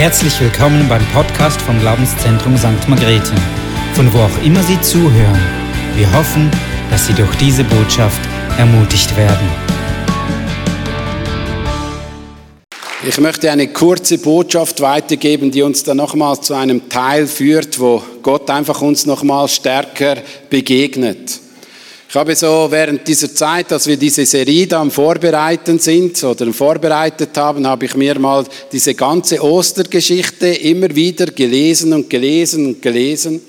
Herzlich willkommen beim Podcast vom Glaubenszentrum St. Margrethe, von wo auch immer Sie zuhören. Wir hoffen, dass Sie durch diese Botschaft ermutigt werden. Ich möchte eine kurze Botschaft weitergeben, die uns dann nochmals zu einem Teil führt, wo Gott einfach uns nochmals stärker begegnet. Ich habe so während dieser Zeit, dass wir diese Serie da am Vorbereiten sind oder vorbereitet haben, habe ich mir mal diese ganze Ostergeschichte immer wieder gelesen und gelesen und gelesen.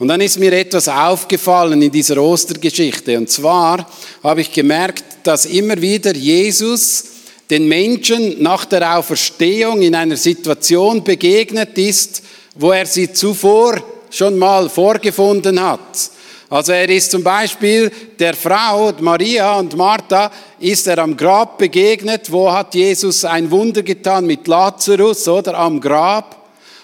Und dann ist mir etwas aufgefallen in dieser Ostergeschichte. Und zwar habe ich gemerkt, dass immer wieder Jesus den Menschen nach der Auferstehung in einer Situation begegnet ist, wo er sie zuvor schon mal vorgefunden hat. Also er ist zum Beispiel der Frau Maria und Martha ist er am Grab begegnet. Wo hat Jesus ein Wunder getan mit Lazarus oder am Grab?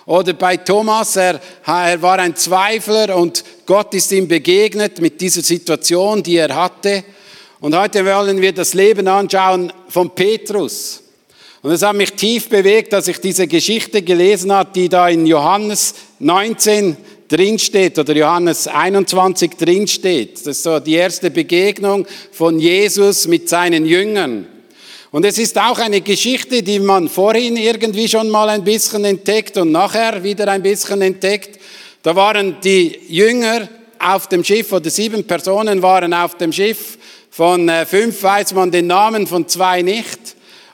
Oder bei Thomas, er, er war ein Zweifler und Gott ist ihm begegnet mit dieser Situation, die er hatte. Und heute wollen wir das Leben anschauen von Petrus. Und es hat mich tief bewegt, dass ich diese Geschichte gelesen habe, die da in Johannes 19 drinsteht oder Johannes 21 drinsteht. Das ist so die erste Begegnung von Jesus mit seinen Jüngern. Und es ist auch eine Geschichte, die man vorhin irgendwie schon mal ein bisschen entdeckt und nachher wieder ein bisschen entdeckt. Da waren die Jünger auf dem Schiff oder sieben Personen waren auf dem Schiff. Von äh, fünf weiß man den Namen, von zwei nicht.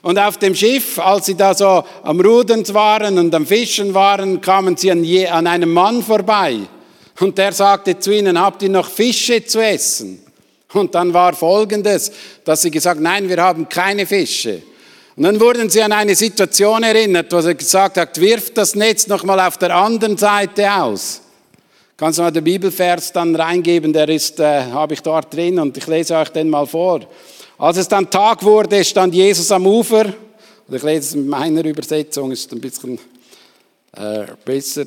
Und auf dem Schiff, als sie da so am Rudern waren und am Fischen waren, kamen sie an, je, an einem Mann vorbei. Und der sagte zu ihnen, habt ihr noch Fische zu essen? Und dann war Folgendes, dass sie gesagt, nein, wir haben keine Fische. Und dann wurden sie an eine Situation erinnert, wo sie gesagt hat, wirft das Netz nochmal auf der anderen Seite aus. Kannst du mal den Bibelvers dann reingeben, der ist, äh, habe ich dort drin und ich lese euch den mal vor. Als es dann Tag wurde, stand Jesus am Ufer. Ich lese es in meiner Übersetzung, ist ein bisschen äh, besser.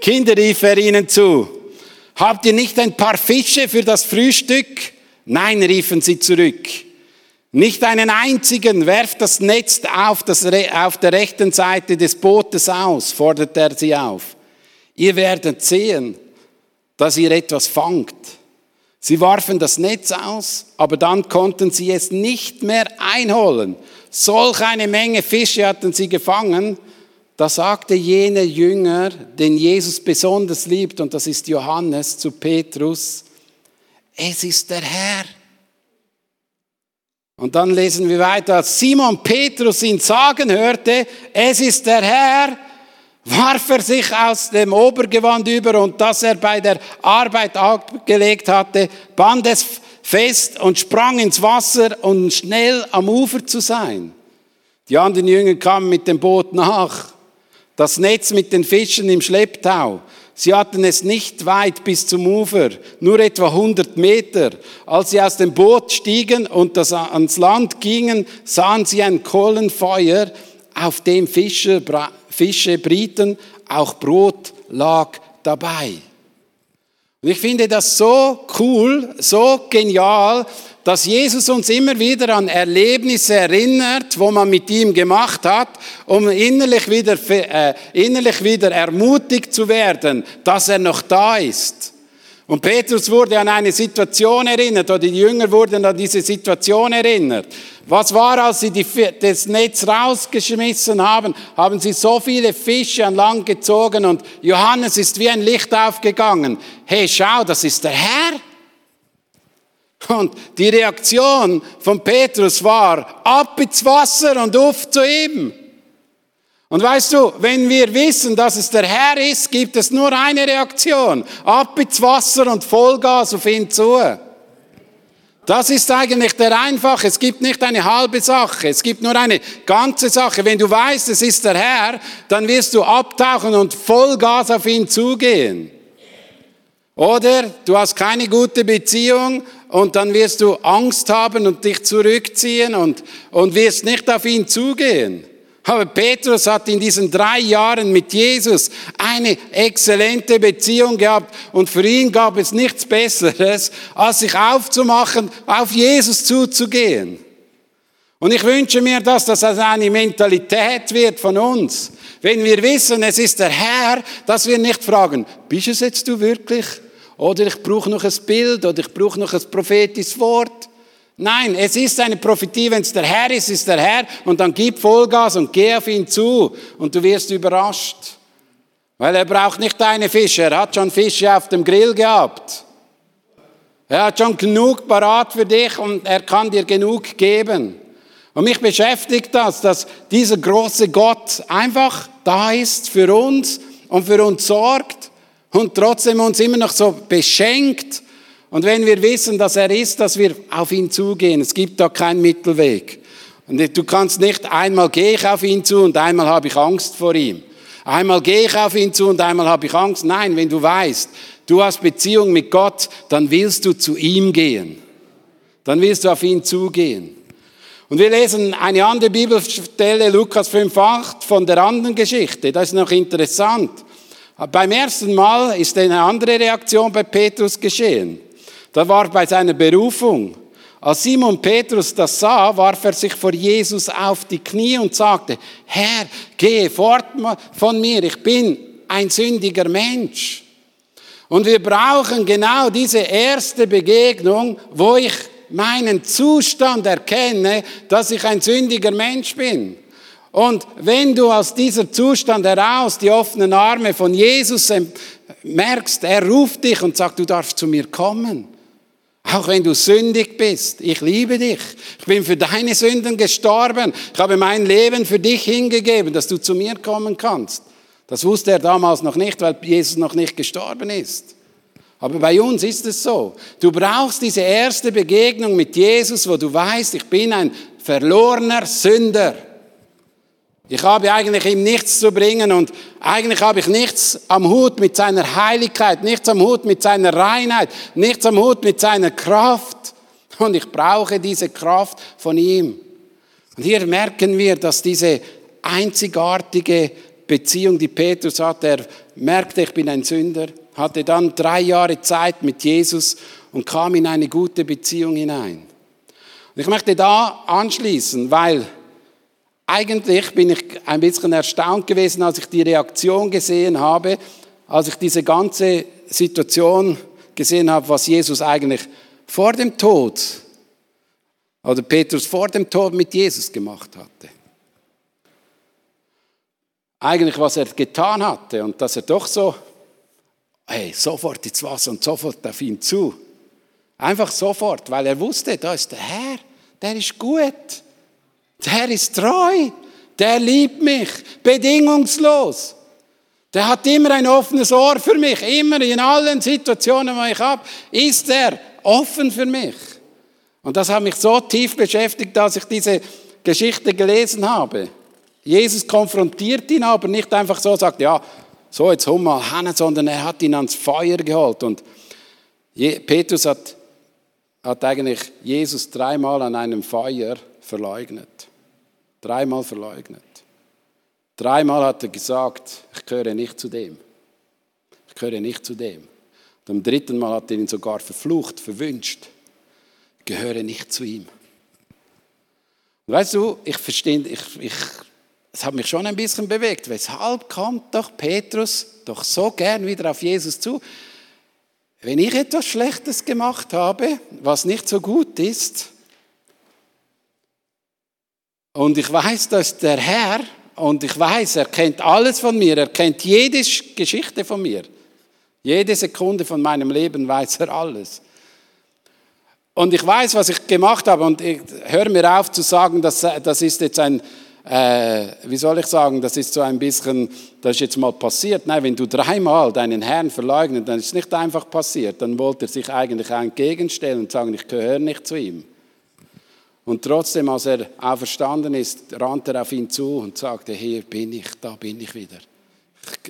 Kinder rief er ihnen zu. Habt ihr nicht ein paar Fische für das Frühstück? Nein, riefen sie zurück. Nicht einen einzigen, werft das Netz auf, das, auf der rechten Seite des Bootes aus, fordert er sie auf. Ihr werdet sehen, dass ihr etwas fangt. Sie warfen das Netz aus, aber dann konnten sie es nicht mehr einholen. Solch eine Menge Fische hatten sie gefangen. Da sagte jener Jünger, den Jesus besonders liebt, und das ist Johannes zu Petrus, es ist der Herr. Und dann lesen wir weiter, als Simon Petrus ihn sagen hörte, es ist der Herr, warf er sich aus dem Obergewand über und das er bei der Arbeit abgelegt hatte, band es fest und sprang ins Wasser, um schnell am Ufer zu sein. Die anderen Jünger kamen mit dem Boot nach. Das Netz mit den Fischen im Schlepptau. Sie hatten es nicht weit bis zum Ufer, nur etwa 100 Meter. Als sie aus dem Boot stiegen und ans Land gingen, sahen sie ein Kohlenfeuer, auf dem Fische Fische brieten, auch Brot lag dabei. Und ich finde das so cool, so genial, dass Jesus uns immer wieder an Erlebnisse erinnert, wo man mit ihm gemacht hat, um innerlich wieder, äh, innerlich wieder ermutigt zu werden, dass er noch da ist. Und Petrus wurde an eine Situation erinnert, oder die Jünger wurden an diese Situation erinnert. Was war, als sie die, das Netz rausgeschmissen haben? Haben sie so viele Fische an Land gezogen und Johannes ist wie ein Licht aufgegangen. Hey, schau, das ist der Herr. Und die Reaktion von Petrus war, ab ins Wasser und auf zu ihm. Und weißt du, wenn wir wissen, dass es der Herr ist, gibt es nur eine Reaktion. Ab ins Wasser und Vollgas auf ihn zu. Das ist eigentlich der Einfache. Es gibt nicht eine halbe Sache. Es gibt nur eine ganze Sache. Wenn du weißt, es ist der Herr, dann wirst du abtauchen und Vollgas auf ihn zugehen. Oder du hast keine gute Beziehung und dann wirst du Angst haben und dich zurückziehen und, und wirst nicht auf ihn zugehen. Aber Petrus hat in diesen drei Jahren mit Jesus eine exzellente Beziehung gehabt und für ihn gab es nichts Besseres, als sich aufzumachen, auf Jesus zuzugehen. Und ich wünsche mir, dass das eine Mentalität wird von uns. Wenn wir wissen, es ist der Herr, dass wir nicht fragen, bist es jetzt du wirklich? Oder ich brauche noch ein Bild oder ich brauche noch ein prophetisches Wort. Nein, es ist eine Prophetie, wenn es der Herr ist, ist der Herr und dann gib Vollgas und geh auf ihn zu und du wirst überrascht. Weil er braucht nicht deine Fische, er hat schon Fische auf dem Grill gehabt. Er hat schon genug parat für dich und er kann dir genug geben. Und mich beschäftigt das, dass dieser große Gott einfach da ist für uns und für uns sorgt und trotzdem uns immer noch so beschenkt. Und wenn wir wissen, dass er ist, dass wir auf ihn zugehen. Es gibt da keinen Mittelweg. Und du kannst nicht einmal gehe ich auf ihn zu und einmal habe ich Angst vor ihm. Einmal gehe ich auf ihn zu und einmal habe ich Angst. Nein, wenn du weißt, du hast Beziehung mit Gott, dann willst du zu ihm gehen. Dann willst du auf ihn zugehen. Und wir lesen eine andere Bibelstelle, Lukas 5,8, von der anderen Geschichte. Das ist noch interessant. Beim ersten Mal ist eine andere Reaktion bei Petrus geschehen. Da war bei seiner Berufung. Als Simon Petrus das sah, warf er sich vor Jesus auf die Knie und sagte, Herr, gehe fort von mir, ich bin ein sündiger Mensch. Und wir brauchen genau diese erste Begegnung, wo ich meinen Zustand erkenne, dass ich ein sündiger Mensch bin. Und wenn du aus dieser Zustand heraus die offenen Arme von Jesus merkst, er ruft dich und sagt, du darfst zu mir kommen. Auch wenn du sündig bist, ich liebe dich. Ich bin für deine Sünden gestorben. Ich habe mein Leben für dich hingegeben, dass du zu mir kommen kannst. Das wusste er damals noch nicht, weil Jesus noch nicht gestorben ist. Aber bei uns ist es so. Du brauchst diese erste Begegnung mit Jesus, wo du weißt, ich bin ein verlorener Sünder. Ich habe eigentlich ihm nichts zu bringen und eigentlich habe ich nichts am Hut mit seiner Heiligkeit, nichts am Hut mit seiner Reinheit, nichts am Hut mit seiner Kraft. Und ich brauche diese Kraft von ihm. Und hier merken wir, dass diese einzigartige Beziehung, die Petrus hat, er merkte, ich bin ein Sünder, hatte dann drei Jahre Zeit mit Jesus und kam in eine gute Beziehung hinein. Und ich möchte da anschließen, weil eigentlich bin ich ein bisschen erstaunt gewesen, als ich die Reaktion gesehen habe, als ich diese ganze Situation gesehen habe, was Jesus eigentlich vor dem Tod oder Petrus vor dem Tod mit Jesus gemacht hatte. Eigentlich, was er getan hatte und dass er doch so hey, sofort ins Wasser und sofort auf ihn zu. Einfach sofort, weil er wusste, da ist der Herr, der ist gut, der ist treu, der liebt mich, bedingungslos. Der hat immer ein offenes Ohr für mich, immer in allen Situationen, wo ich habe, ist er offen für mich. Und das hat mich so tief beschäftigt, dass ich diese Geschichte gelesen habe. Jesus konfrontiert ihn aber nicht einfach so, sagt, ja, so jetzt hol mal hin, sondern er hat ihn ans Feuer geholt. Und Petrus hat, hat eigentlich Jesus dreimal an einem Feuer verleugnet. Dreimal verleugnet. Dreimal hat er gesagt, ich gehöre nicht zu dem. Ich gehöre nicht zu dem. Und am dritten Mal hat er ihn sogar verflucht, verwünscht. Ich gehöre nicht zu ihm. Und weißt du, ich verstehe, ich, ich es hat mich schon ein bisschen bewegt. Weshalb kommt doch Petrus doch so gern wieder auf Jesus zu? Wenn ich etwas Schlechtes gemacht habe, was nicht so gut ist, und ich weiß, dass der Herr, und ich weiß, er kennt alles von mir, er kennt jede Geschichte von mir, jede Sekunde von meinem Leben weiß er alles. Und ich weiß, was ich gemacht habe, und ich höre mir auf zu sagen, dass das ist jetzt ein äh, wie soll ich sagen, das ist so ein bisschen, das ist jetzt mal passiert. Nein, wenn du dreimal deinen Herrn verleugnet, dann ist es nicht einfach passiert. Dann wollte er sich eigentlich entgegenstellen und sagen, ich gehöre nicht zu ihm. Und trotzdem, als er auferstanden ist, rannte er auf ihn zu und sagte, hier bin ich, da bin ich wieder.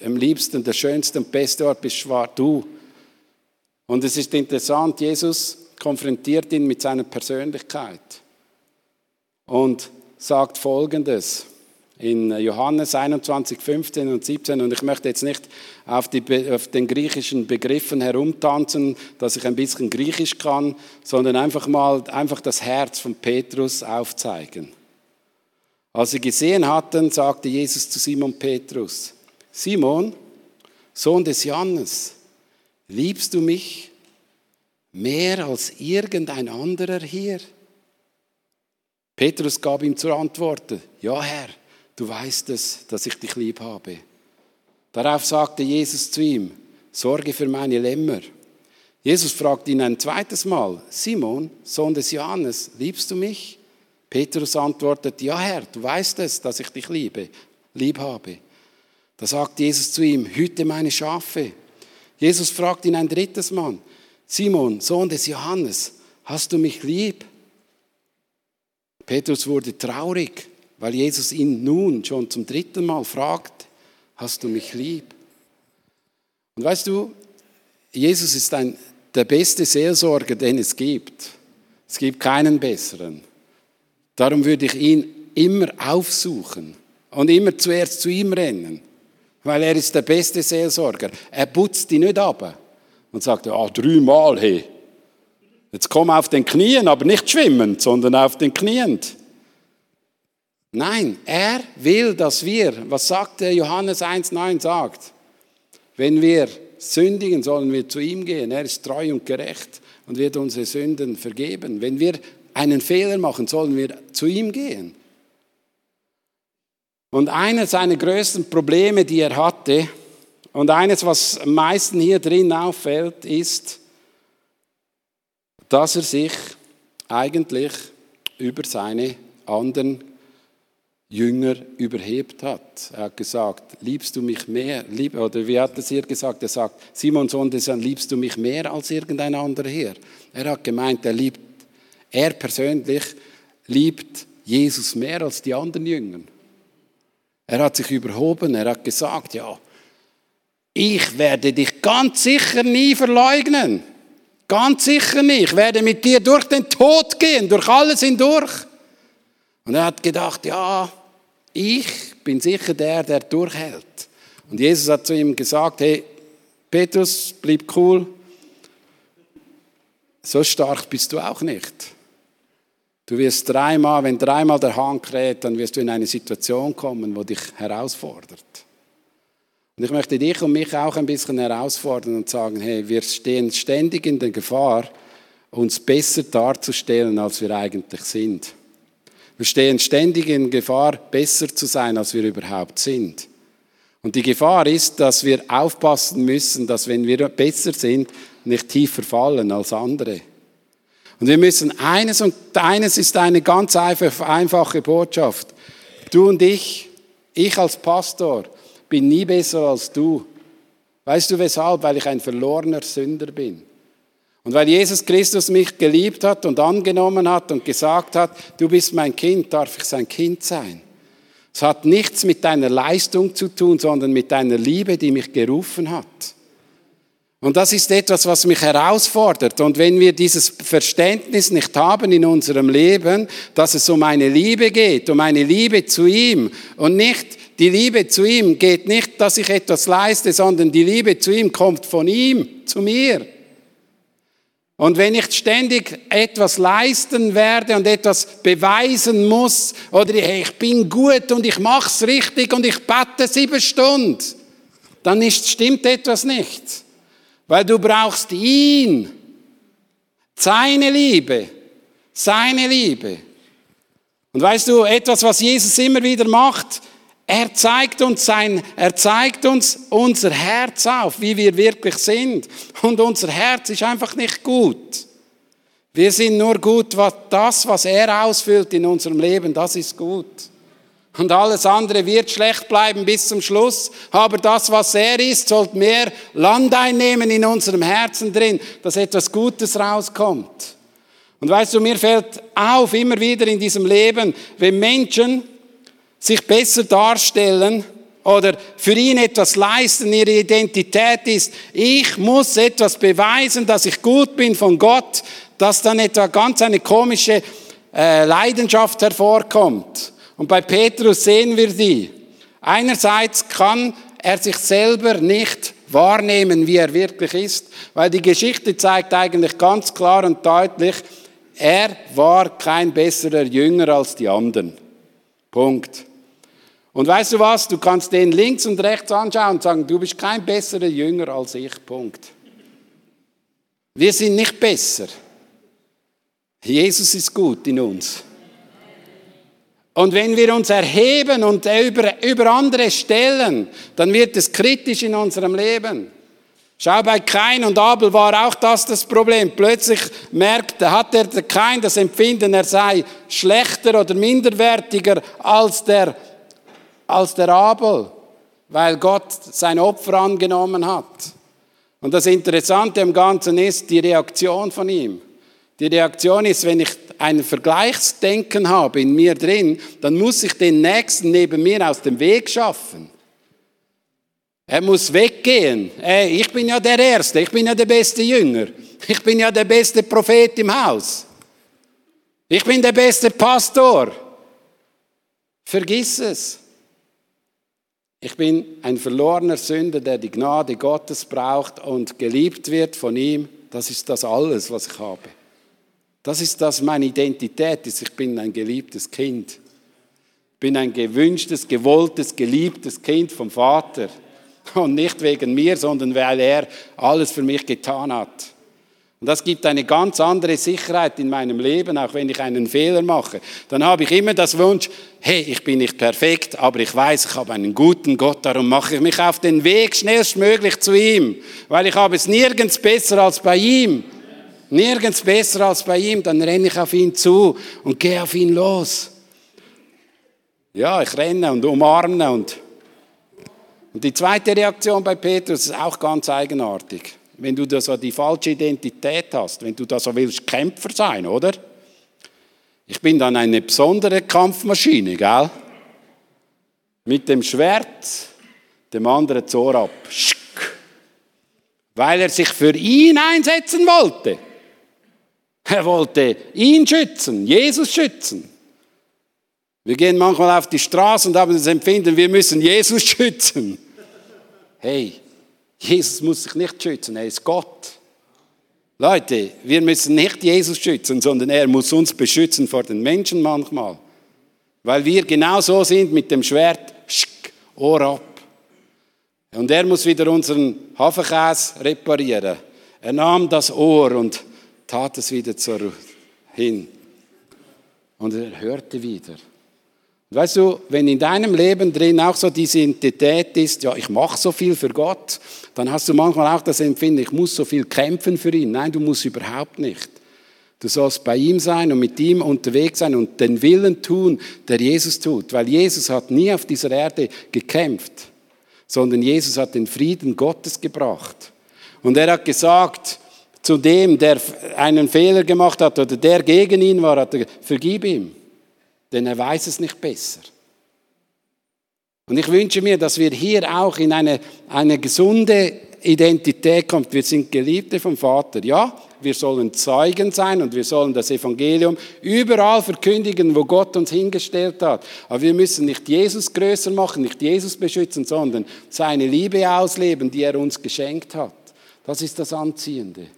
Am liebsten, der schönste und beste Ort bist du. Und es ist interessant, Jesus konfrontiert ihn mit seiner Persönlichkeit. Und sagt Folgendes in Johannes 21, 15 und 17. Und ich möchte jetzt nicht auf, die, auf, den griechischen Begriffen herumtanzen, dass ich ein bisschen Griechisch kann, sondern einfach mal einfach das Herz von Petrus aufzeigen. Als sie gesehen hatten, sagte Jesus zu Simon Petrus, Simon, Sohn des Johannes, liebst du mich mehr als irgendein anderer hier? Petrus gab ihm zur Antwort, ja Herr, du weißt es, dass ich dich lieb habe. Darauf sagte Jesus zu ihm, sorge für meine Lämmer. Jesus fragte ihn ein zweites Mal, Simon, Sohn des Johannes, liebst du mich? Petrus antwortet, ja Herr, du weißt es, dass ich dich liebe, lieb habe. Da sagt Jesus zu ihm, hüte meine Schafe. Jesus fragt ihn ein drittes Mal, Simon, Sohn des Johannes, hast du mich lieb? Petrus wurde traurig, weil Jesus ihn nun schon zum dritten Mal fragt, hast du mich lieb? Und weißt du, Jesus ist ein, der beste Seelsorger, den es gibt. Es gibt keinen besseren. Darum würde ich ihn immer aufsuchen und immer zuerst zu ihm rennen, weil er ist der beste Seelsorger. Er putzt die nicht ab und sagt, ah, dreimal, hey, Jetzt komm auf den Knien, aber nicht schwimmend, sondern auf den Knien. Nein, er will, dass wir, was sagt Johannes 1,9 sagt, wenn wir sündigen, sollen wir zu ihm gehen. Er ist treu und gerecht und wird unsere Sünden vergeben. Wenn wir einen Fehler machen, sollen wir zu ihm gehen. Und eines seiner größten Probleme, die er hatte, und eines, was am meisten hier drin auffällt, ist, dass er sich eigentlich über seine anderen Jünger überhebt hat. Er hat gesagt, liebst du mich mehr, lieb, oder wie hat es hier gesagt? Er sagt, Simon Sohn des Herrn, liebst du mich mehr als irgendein anderer hier? Er hat gemeint, er liebt, er persönlich liebt Jesus mehr als die anderen Jünger. Er hat sich überhoben, er hat gesagt, ja, ich werde dich ganz sicher nie verleugnen. Ganz sicher nicht. Ich werde mit dir durch den Tod gehen, durch alles hindurch. Und er hat gedacht, ja, ich bin sicher der, der durchhält. Und Jesus hat zu ihm gesagt, hey, Petrus, bleib cool. So stark bist du auch nicht. Du wirst dreimal, wenn dreimal der Hahn kräht, dann wirst du in eine Situation kommen, wo dich herausfordert. Und ich möchte dich und mich auch ein bisschen herausfordern und sagen, hey, wir stehen ständig in der Gefahr, uns besser darzustellen, als wir eigentlich sind. Wir stehen ständig in Gefahr, besser zu sein, als wir überhaupt sind. Und die Gefahr ist, dass wir aufpassen müssen, dass wenn wir besser sind, nicht tiefer fallen als andere. Und wir müssen eines, und eines ist eine ganz einfache Botschaft. Du und ich, ich als Pastor, bin nie besser als du. Weißt du weshalb? Weil ich ein verlorener Sünder bin. Und weil Jesus Christus mich geliebt hat und angenommen hat und gesagt hat, du bist mein Kind, darf ich sein Kind sein. Es hat nichts mit deiner Leistung zu tun, sondern mit deiner Liebe, die mich gerufen hat. Und das ist etwas, was mich herausfordert. Und wenn wir dieses Verständnis nicht haben in unserem Leben, dass es um eine Liebe geht, um eine Liebe zu ihm und nicht die Liebe zu ihm geht nicht, dass ich etwas leiste, sondern die Liebe zu ihm kommt von ihm zu mir. Und wenn ich ständig etwas leisten werde und etwas beweisen muss, oder ich bin gut und ich mach's richtig und ich bete sieben Stunden, dann ist, stimmt etwas nicht. Weil du brauchst ihn, seine Liebe, seine Liebe. Und weißt du, etwas, was Jesus immer wieder macht, er zeigt uns sein, er zeigt uns unser Herz auf, wie wir wirklich sind. Und unser Herz ist einfach nicht gut. Wir sind nur gut, was das, was er ausfüllt in unserem Leben, das ist gut. Und alles andere wird schlecht bleiben bis zum Schluss. Aber das, was er ist, sollte mehr Land einnehmen in unserem Herzen drin, dass etwas Gutes rauskommt. Und weißt du, mir fällt auf immer wieder in diesem Leben, wenn Menschen sich besser darstellen oder für ihn etwas leisten, ihre Identität ist, ich muss etwas beweisen, dass ich gut bin von Gott, dass dann etwa ganz eine komische äh, Leidenschaft hervorkommt. Und bei Petrus sehen wir die. Einerseits kann er sich selber nicht wahrnehmen, wie er wirklich ist, weil die Geschichte zeigt eigentlich ganz klar und deutlich, er war kein besserer Jünger als die anderen. Punkt. Und weißt du was? Du kannst den links und rechts anschauen und sagen, du bist kein besserer Jünger als ich. Punkt. Wir sind nicht besser. Jesus ist gut in uns. Und wenn wir uns erheben und über, über andere stellen, dann wird es kritisch in unserem Leben. Schau, bei Kain und Abel war auch das das Problem. Plötzlich merkte, hat der Kain das Empfinden, er sei schlechter oder minderwertiger als der, als der Abel, weil Gott sein Opfer angenommen hat. Und das Interessante am Ganzen ist die Reaktion von ihm. Die Reaktion ist, wenn ich ein Vergleichsdenken habe in mir drin, dann muss ich den Nächsten neben mir aus dem Weg schaffen. Er muss weggehen. Ey, ich bin ja der Erste, ich bin ja der beste Jünger. Ich bin ja der beste Prophet im Haus. Ich bin der beste Pastor. Vergiss es. Ich bin ein verlorener Sünder, der die Gnade Gottes braucht und geliebt wird von ihm. Das ist das alles, was ich habe. Das ist das, meine Identität ist. Ich bin ein geliebtes Kind. Ich bin ein gewünschtes, gewolltes, geliebtes Kind vom Vater. Und nicht wegen mir, sondern weil er alles für mich getan hat. Und das gibt eine ganz andere Sicherheit in meinem Leben, auch wenn ich einen Fehler mache. Dann habe ich immer das Wunsch, hey, ich bin nicht perfekt, aber ich weiß, ich habe einen guten Gott, darum mache ich mich auf den Weg schnellstmöglich zu ihm, weil ich habe es nirgends besser als bei ihm. Nirgends besser als bei ihm, dann renne ich auf ihn zu und gehe auf ihn los. Ja, ich renne und umarme und und die zweite Reaktion bei Petrus ist auch ganz eigenartig. Wenn du da so die falsche Identität hast, wenn du da so willst, Kämpfer sein, oder? Ich bin dann eine besondere Kampfmaschine, gell? Mit dem Schwert dem anderen Zor ab. Weil er sich für ihn einsetzen wollte. Er wollte ihn schützen, Jesus schützen. Wir gehen manchmal auf die Straße und haben das Empfinden, wir müssen Jesus schützen. Hey, Jesus muss sich nicht schützen, er ist Gott. Leute, wir müssen nicht Jesus schützen, sondern er muss uns beschützen vor den Menschen manchmal. Weil wir genau so sind mit dem Schwert, schk, Ohr ab. Und er muss wieder unseren Hafenkäse reparieren. Er nahm das Ohr und tat es wieder zur, hin. Und er hörte wieder. Weißt du, wenn in deinem Leben drin auch so diese Identität ist, ja, ich mache so viel für Gott, dann hast du manchmal auch das Empfinden, ich muss so viel kämpfen für ihn. Nein, du musst überhaupt nicht. Du sollst bei ihm sein und mit ihm unterwegs sein und den Willen tun, der Jesus tut. Weil Jesus hat nie auf dieser Erde gekämpft, sondern Jesus hat den Frieden Gottes gebracht. Und er hat gesagt zu dem, der einen Fehler gemacht hat oder der gegen ihn war, hat er, vergib ihm denn er weiß es nicht besser. Und ich wünsche mir, dass wir hier auch in eine, eine gesunde Identität kommen. Wir sind Geliebte vom Vater. Ja, wir sollen Zeugen sein und wir sollen das Evangelium überall verkündigen, wo Gott uns hingestellt hat. Aber wir müssen nicht Jesus größer machen, nicht Jesus beschützen, sondern seine Liebe ausleben, die er uns geschenkt hat. Das ist das Anziehende.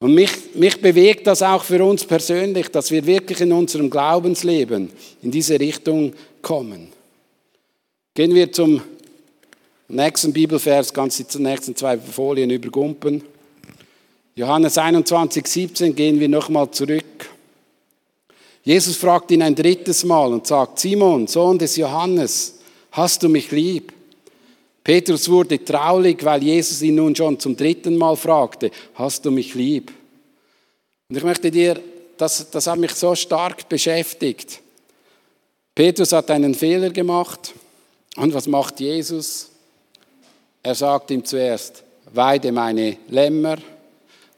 Und mich, mich bewegt das auch für uns persönlich, dass wir wirklich in unserem Glaubensleben in diese Richtung kommen. Gehen wir zum nächsten Bibelvers, ganz die nächsten zwei Folien übergumpen. Johannes 21, 17 gehen wir nochmal zurück. Jesus fragt ihn ein drittes Mal und sagt, Simon, Sohn des Johannes, hast du mich lieb? Petrus wurde traurig, weil Jesus ihn nun schon zum dritten Mal fragte, hast du mich lieb? Und ich möchte dir, das, das hat mich so stark beschäftigt. Petrus hat einen Fehler gemacht. Und was macht Jesus? Er sagt ihm zuerst, weide meine Lämmer,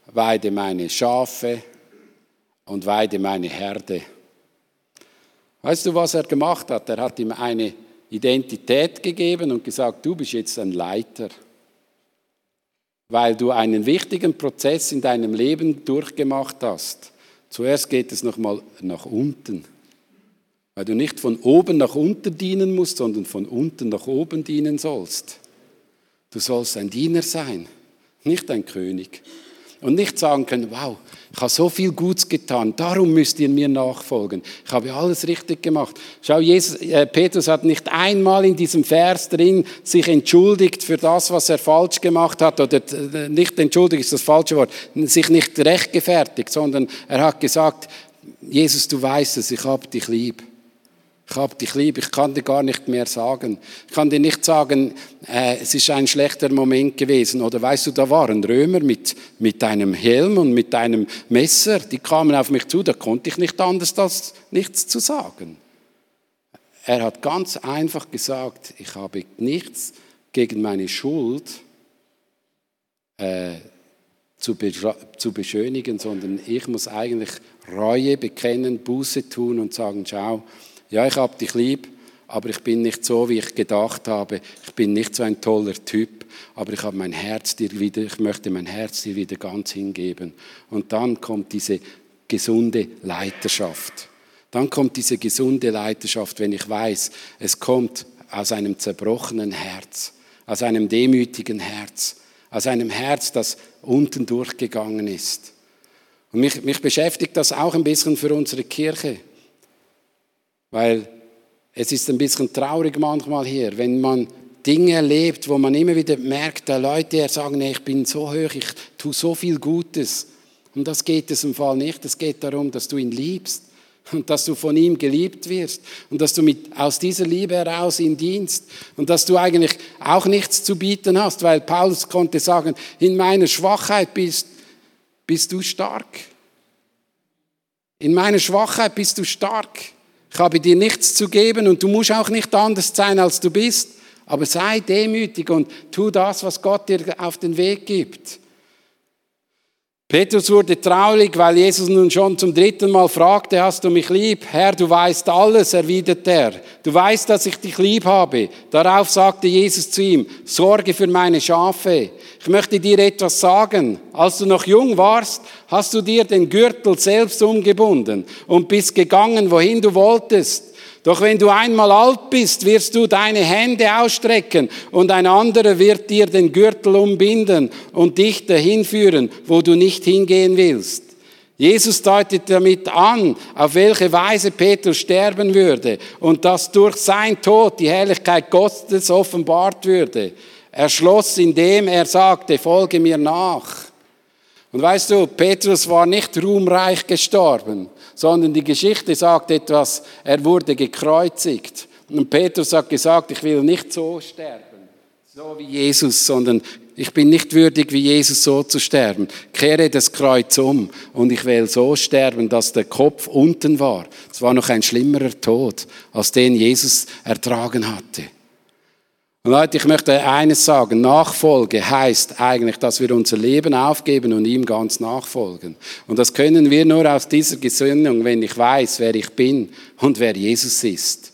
weide meine Schafe und weide meine Herde. Weißt du, was er gemacht hat? Er hat ihm eine Identität gegeben und gesagt, du bist jetzt ein Leiter, weil du einen wichtigen Prozess in deinem Leben durchgemacht hast. Zuerst geht es nochmal nach unten, weil du nicht von oben nach unten dienen musst, sondern von unten nach oben dienen sollst. Du sollst ein Diener sein, nicht ein König. Und nicht sagen können, wow, ich habe so viel Gutes getan, darum müsst ihr mir nachfolgen. Ich habe alles richtig gemacht. Schau, Jesus, äh, Petrus hat nicht einmal in diesem Vers drin sich entschuldigt für das, was er falsch gemacht hat, oder äh, nicht entschuldigt ist das falsche Wort, sich nicht rechtgefertigt, sondern er hat gesagt, Jesus, du weißt es, ich habe dich lieb. Ich habe dich lieb, ich kann dir gar nicht mehr sagen. Ich kann dir nicht sagen, äh, es ist ein schlechter Moment gewesen. Oder weißt du, da waren Römer mit, mit einem Helm und mit einem Messer, die kamen auf mich zu, da konnte ich nicht anders als nichts zu sagen. Er hat ganz einfach gesagt, ich habe nichts gegen meine Schuld äh, zu, zu beschönigen, sondern ich muss eigentlich Reue bekennen, Buße tun und sagen, schau, ja, ich habe dich lieb, aber ich bin nicht so, wie ich gedacht habe. Ich bin nicht so ein toller Typ, aber ich habe mein Herz dir wieder, ich möchte mein Herz dir wieder ganz hingeben. Und dann kommt diese gesunde Leiterschaft. Dann kommt diese gesunde Leiterschaft, wenn ich weiß, es kommt aus einem zerbrochenen Herz, aus einem demütigen Herz, aus einem Herz, das unten durchgegangen ist. Und mich, mich beschäftigt das auch ein bisschen für unsere Kirche. Weil es ist ein bisschen traurig manchmal hier, wenn man Dinge erlebt, wo man immer wieder merkt, da Leute sagen, nee, ich bin so hoch, ich tue so viel Gutes. Und das geht es im Fall nicht. Es geht darum, dass du ihn liebst und dass du von ihm geliebt wirst und dass du mit, aus dieser Liebe heraus ihm dienst und dass du eigentlich auch nichts zu bieten hast, weil Paulus konnte sagen, in meiner Schwachheit bist, bist du stark. In meiner Schwachheit bist du stark. Ich habe dir nichts zu geben und du musst auch nicht anders sein, als du bist. Aber sei demütig und tu das, was Gott dir auf den Weg gibt. Petrus wurde traurig, weil Jesus nun schon zum dritten Mal fragte, hast du mich lieb? Herr, du weißt alles, erwidert er. Du weißt, dass ich dich lieb habe. Darauf sagte Jesus zu ihm, sorge für meine Schafe. Ich möchte dir etwas sagen. Als du noch jung warst, hast du dir den Gürtel selbst umgebunden und bist gegangen, wohin du wolltest. Doch wenn du einmal alt bist, wirst du deine Hände ausstrecken und ein anderer wird dir den Gürtel umbinden und dich dahin führen, wo du nicht hingehen willst. Jesus deutet damit an, auf welche Weise Petrus sterben würde und dass durch sein Tod die Herrlichkeit Gottes offenbart würde. Er schloss, indem er sagte, folge mir nach. Und weißt du, Petrus war nicht ruhmreich gestorben, sondern die Geschichte sagt etwas, er wurde gekreuzigt. Und Petrus hat gesagt, ich will nicht so sterben, so wie Jesus, sondern ich bin nicht würdig, wie Jesus so zu sterben. Kehre das Kreuz um und ich will so sterben, dass der Kopf unten war. Es war noch ein schlimmerer Tod, als den Jesus ertragen hatte. Und Leute, ich möchte eines sagen. Nachfolge heißt eigentlich, dass wir unser Leben aufgeben und ihm ganz nachfolgen. Und das können wir nur aus dieser Gesinnung, wenn ich weiß, wer ich bin und wer Jesus ist.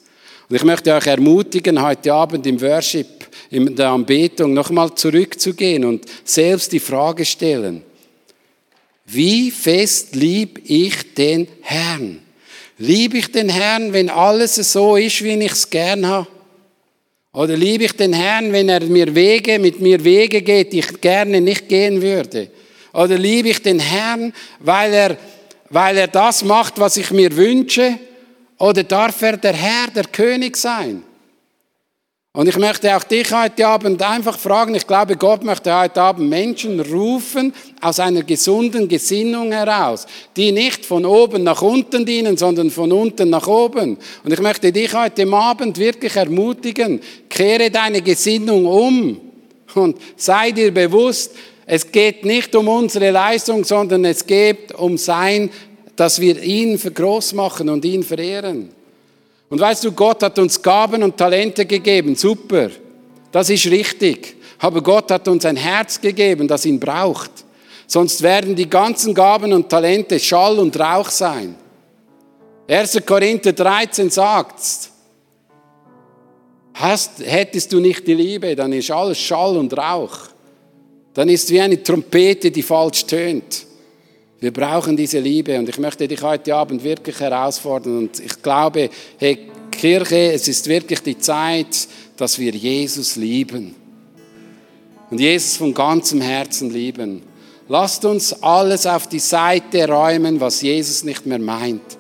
Und ich möchte euch ermutigen, heute Abend im Worship, in der Anbetung nochmal zurückzugehen und selbst die Frage stellen, wie fest lieb ich den Herrn? Liebe ich den Herrn, wenn alles so ist, wie ich es gern habe? Oder liebe ich den Herrn, wenn er mir Wege, mit mir Wege geht, die ich gerne nicht gehen würde? Oder liebe ich den Herrn, weil er, weil er das macht, was ich mir wünsche? Oder darf er der Herr, der König sein? Und ich möchte auch dich heute Abend einfach fragen, ich glaube, Gott möchte heute Abend Menschen rufen aus einer gesunden Gesinnung heraus, die nicht von oben nach unten dienen, sondern von unten nach oben. Und ich möchte dich heute Abend wirklich ermutigen, kehre deine Gesinnung um und sei dir bewusst, es geht nicht um unsere Leistung, sondern es geht um sein, dass wir ihn groß machen und ihn verehren. Und weißt du, Gott hat uns Gaben und Talente gegeben, super, das ist richtig. Aber Gott hat uns ein Herz gegeben, das ihn braucht. Sonst werden die ganzen Gaben und Talente Schall und Rauch sein. 1. Korinther 13 sagt, hast, hättest du nicht die Liebe, dann ist alles Schall und Rauch. Dann ist wie eine Trompete, die falsch tönt. Wir brauchen diese Liebe und ich möchte dich heute Abend wirklich herausfordern und ich glaube, hey, Kirche, es ist wirklich die Zeit, dass wir Jesus lieben und Jesus von ganzem Herzen lieben. Lasst uns alles auf die Seite räumen, was Jesus nicht mehr meint.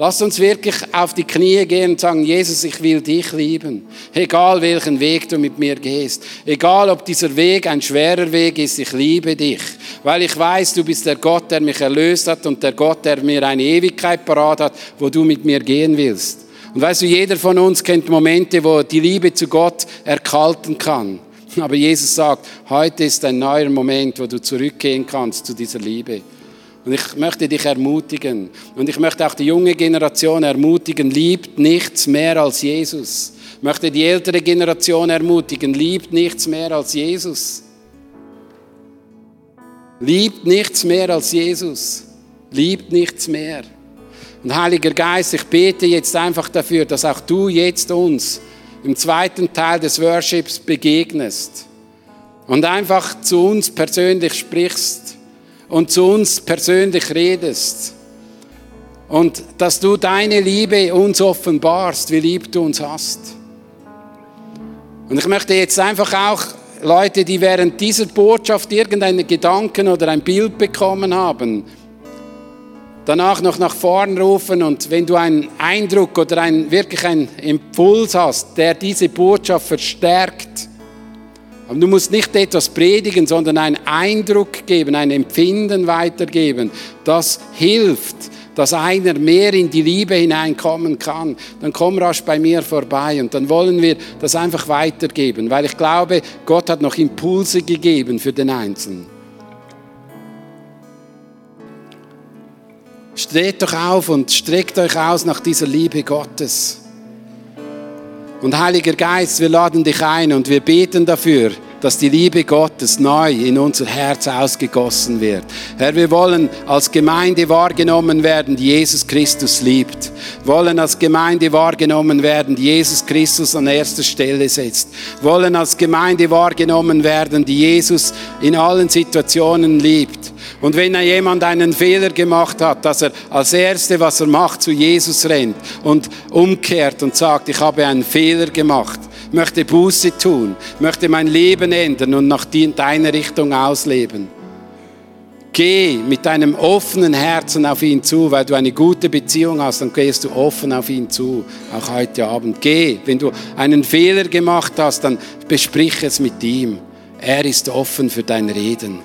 Lasst uns wirklich auf die Knie gehen und sagen, Jesus, ich will dich lieben. Egal welchen Weg du mit mir gehst. Egal ob dieser Weg ein schwerer Weg ist, ich liebe dich. Weil ich weiß, du bist der Gott, der mich erlöst hat und der Gott, der mir eine Ewigkeit parat hat, wo du mit mir gehen willst. Und weißt du, jeder von uns kennt Momente, wo die Liebe zu Gott erkalten kann. Aber Jesus sagt, heute ist ein neuer Moment, wo du zurückgehen kannst zu dieser Liebe. Und ich möchte dich ermutigen. Und ich möchte auch die junge Generation ermutigen, liebt nichts mehr als Jesus. Ich möchte die ältere Generation ermutigen, liebt nichts mehr als Jesus. Liebt nichts mehr als Jesus. Liebt nichts mehr. Und Heiliger Geist, ich bete jetzt einfach dafür, dass auch du jetzt uns im zweiten Teil des Worships begegnest und einfach zu uns persönlich sprichst und zu uns persönlich redest. Und dass du deine Liebe uns offenbarst, wie lieb du uns hast. Und ich möchte jetzt einfach auch Leute, die während dieser Botschaft irgendeinen Gedanken oder ein Bild bekommen haben, danach noch nach vorn rufen und wenn du einen Eindruck oder ein, wirklich einen Impuls hast, der diese Botschaft verstärkt, aber du musst nicht etwas predigen, sondern einen Eindruck geben, ein Empfinden weitergeben, das hilft, dass einer mehr in die Liebe hineinkommen kann, dann komm rasch bei mir vorbei und dann wollen wir das einfach weitergeben, weil ich glaube, Gott hat noch Impulse gegeben für den Einzelnen. Steht doch auf und streckt euch aus nach dieser Liebe Gottes. Und Heiliger Geist, wir laden dich ein und wir beten dafür, dass die Liebe Gottes neu in unser Herz ausgegossen wird. Herr, wir wollen als Gemeinde wahrgenommen werden, die Jesus Christus liebt. Wollen als Gemeinde wahrgenommen werden, die Jesus Christus an erster Stelle setzt. Wollen als Gemeinde wahrgenommen werden, die Jesus in allen Situationen liebt. Und wenn jemand einen Fehler gemacht hat, dass er als Erste, was er macht, zu Jesus rennt und umkehrt und sagt, ich habe einen Fehler gemacht, möchte Buße tun, möchte mein Leben ändern und nach deiner Richtung ausleben. Geh mit deinem offenen Herzen auf ihn zu, weil du eine gute Beziehung hast, dann gehst du offen auf ihn zu, auch heute Abend. Geh, wenn du einen Fehler gemacht hast, dann besprich es mit ihm. Er ist offen für dein Reden.